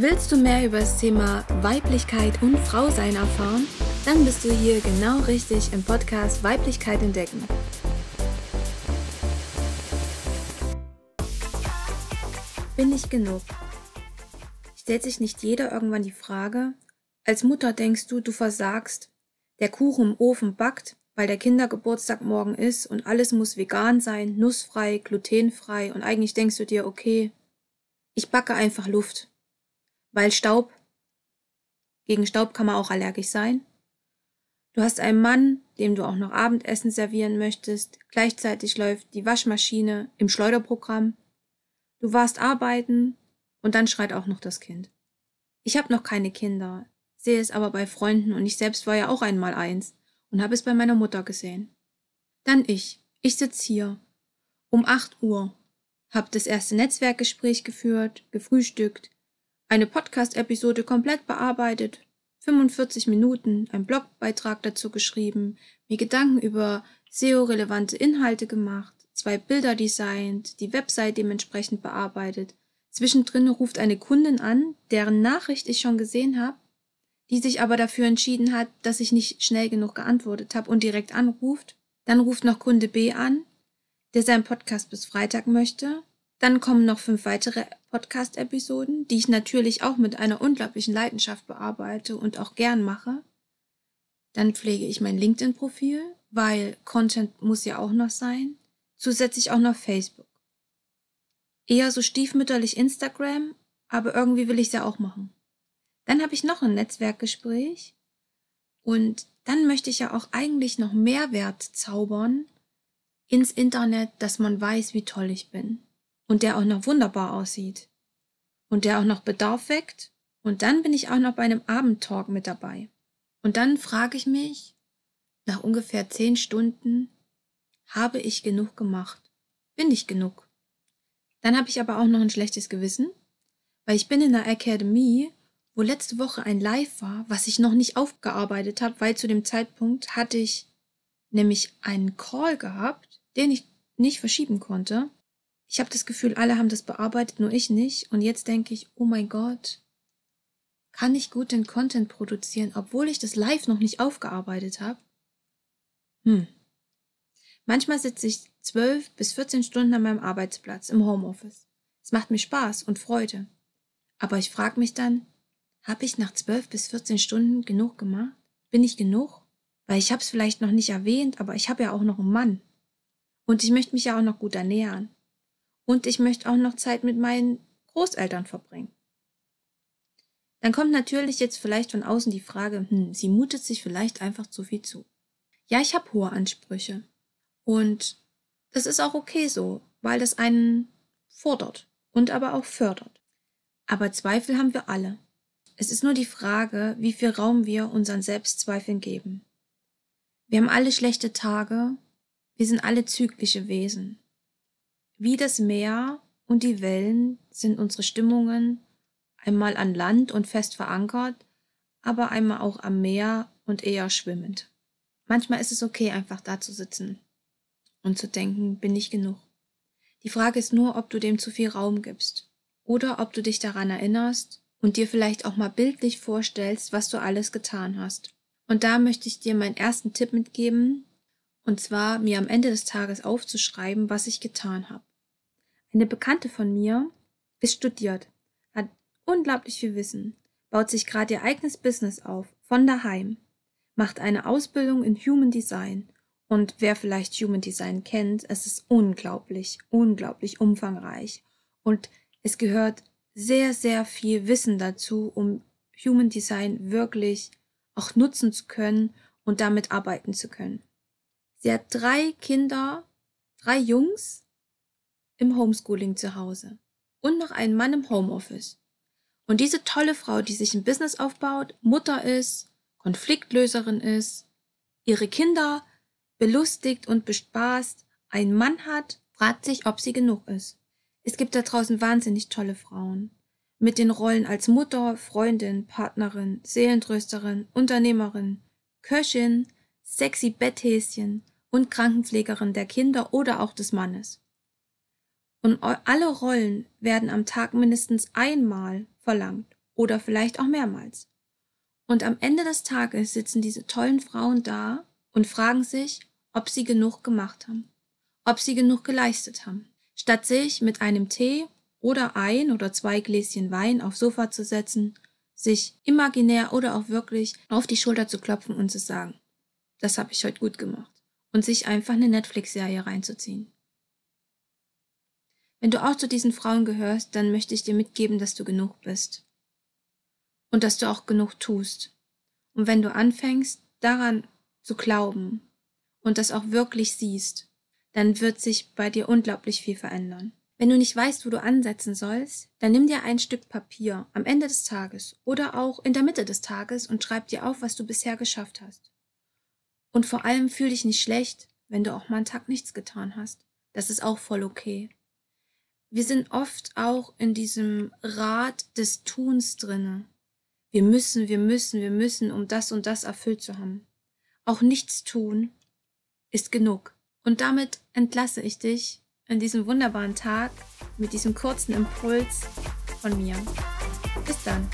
Willst du mehr über das Thema Weiblichkeit und Frausein erfahren? Dann bist du hier genau richtig im Podcast Weiblichkeit entdecken. Bin ich genug? Stellt sich nicht jeder irgendwann die Frage, als Mutter denkst du, du versagst, der Kuchen im Ofen backt, weil der Kindergeburtstag morgen ist und alles muss vegan sein, nussfrei, glutenfrei und eigentlich denkst du dir, okay, ich backe einfach Luft. Weil Staub, gegen Staub kann man auch allergisch sein. Du hast einen Mann, dem du auch noch Abendessen servieren möchtest, gleichzeitig läuft die Waschmaschine im Schleuderprogramm. Du warst arbeiten und dann schreit auch noch das Kind. Ich habe noch keine Kinder, sehe es aber bei Freunden und ich selbst war ja auch einmal eins und habe es bei meiner Mutter gesehen. Dann ich. Ich sitz hier. Um acht Uhr. Hab das erste Netzwerkgespräch geführt, gefrühstückt, eine Podcast-Episode komplett bearbeitet, 45 Minuten, einen Blogbeitrag dazu geschrieben, mir Gedanken über SEO-relevante Inhalte gemacht, zwei Bilder designt, die Website dementsprechend bearbeitet. Zwischendrin ruft eine Kundin an, deren Nachricht ich schon gesehen habe die sich aber dafür entschieden hat, dass ich nicht schnell genug geantwortet habe und direkt anruft. Dann ruft noch Kunde B an, der seinen Podcast bis Freitag möchte. Dann kommen noch fünf weitere Podcast-Episoden, die ich natürlich auch mit einer unglaublichen Leidenschaft bearbeite und auch gern mache. Dann pflege ich mein LinkedIn-Profil, weil Content muss ja auch noch sein. Zusätzlich auch noch Facebook. Eher so stiefmütterlich Instagram, aber irgendwie will ich es ja auch machen. Dann habe ich noch ein Netzwerkgespräch und dann möchte ich ja auch eigentlich noch Mehrwert zaubern ins Internet, dass man weiß, wie toll ich bin und der auch noch wunderbar aussieht und der auch noch Bedarf weckt und dann bin ich auch noch bei einem Abendtalk mit dabei. Und dann frage ich mich, nach ungefähr zehn Stunden, habe ich genug gemacht? Bin ich genug? Dann habe ich aber auch noch ein schlechtes Gewissen, weil ich bin in der Academy wo letzte Woche ein Live war, was ich noch nicht aufgearbeitet habe, weil zu dem Zeitpunkt hatte ich nämlich einen Call gehabt, den ich nicht verschieben konnte. Ich habe das Gefühl, alle haben das bearbeitet, nur ich nicht. Und jetzt denke ich, oh mein Gott, kann ich gut den Content produzieren, obwohl ich das Live noch nicht aufgearbeitet habe? Hm. Manchmal sitze ich zwölf bis 14 Stunden an meinem Arbeitsplatz im Homeoffice. Es macht mir Spaß und Freude. Aber ich frage mich dann, habe ich nach zwölf bis 14 Stunden genug gemacht? Bin ich genug? Weil ich habe es vielleicht noch nicht erwähnt, aber ich habe ja auch noch einen Mann. Und ich möchte mich ja auch noch gut ernähren. Und ich möchte auch noch Zeit mit meinen Großeltern verbringen. Dann kommt natürlich jetzt vielleicht von außen die Frage, hm, sie mutet sich vielleicht einfach zu viel zu. Ja, ich habe hohe Ansprüche. Und das ist auch okay so, weil das einen fordert und aber auch fördert. Aber Zweifel haben wir alle. Es ist nur die Frage, wie viel Raum wir unseren Selbstzweifeln geben. Wir haben alle schlechte Tage, wir sind alle zyklische Wesen. Wie das Meer und die Wellen sind unsere Stimmungen einmal an Land und fest verankert, aber einmal auch am Meer und eher schwimmend. Manchmal ist es okay, einfach da zu sitzen und zu denken, bin ich genug. Die Frage ist nur, ob du dem zu viel Raum gibst oder ob du dich daran erinnerst, und dir vielleicht auch mal bildlich vorstellst, was du alles getan hast. Und da möchte ich dir meinen ersten Tipp mitgeben, und zwar mir am Ende des Tages aufzuschreiben, was ich getan habe. Eine Bekannte von mir ist studiert, hat unglaublich viel Wissen, baut sich gerade ihr eigenes Business auf, von daheim, macht eine Ausbildung in Human Design und wer vielleicht Human Design kennt, es ist unglaublich, unglaublich umfangreich und es gehört sehr, sehr viel Wissen dazu, um Human Design wirklich auch nutzen zu können und damit arbeiten zu können. Sie hat drei Kinder, drei Jungs im Homeschooling zu Hause und noch einen Mann im Homeoffice. Und diese tolle Frau, die sich ein Business aufbaut, Mutter ist, Konfliktlöserin ist, ihre Kinder belustigt und bespaßt, einen Mann hat, fragt sich, ob sie genug ist. Es gibt da draußen wahnsinnig tolle Frauen. Mit den Rollen als Mutter, Freundin, Partnerin, Seelentrösterin, Unternehmerin, Köchin, sexy Betthäschen und Krankenpflegerin der Kinder oder auch des Mannes. Und alle Rollen werden am Tag mindestens einmal verlangt oder vielleicht auch mehrmals. Und am Ende des Tages sitzen diese tollen Frauen da und fragen sich, ob sie genug gemacht haben, ob sie genug geleistet haben. Statt sich mit einem Tee oder ein oder zwei Gläschen Wein aufs Sofa zu setzen, sich imaginär oder auch wirklich auf die Schulter zu klopfen und zu sagen, das habe ich heute gut gemacht. Und sich einfach eine Netflix-Serie reinzuziehen. Wenn du auch zu diesen Frauen gehörst, dann möchte ich dir mitgeben, dass du genug bist. Und dass du auch genug tust. Und wenn du anfängst, daran zu glauben und das auch wirklich siehst, dann wird sich bei dir unglaublich viel verändern. Wenn du nicht weißt, wo du ansetzen sollst, dann nimm dir ein Stück Papier am Ende des Tages oder auch in der Mitte des Tages und schreib dir auf, was du bisher geschafft hast. Und vor allem fühl dich nicht schlecht, wenn du auch mal einen Tag nichts getan hast. Das ist auch voll okay wir sind oft auch in diesem Rad des Tuns drinne. Wir müssen, wir müssen, wir müssen, um das und das erfüllt zu haben. Auch nichts tun ist genug. Und damit entlasse ich dich in diesem wunderbaren Tag mit diesem kurzen Impuls von mir. Bis dann.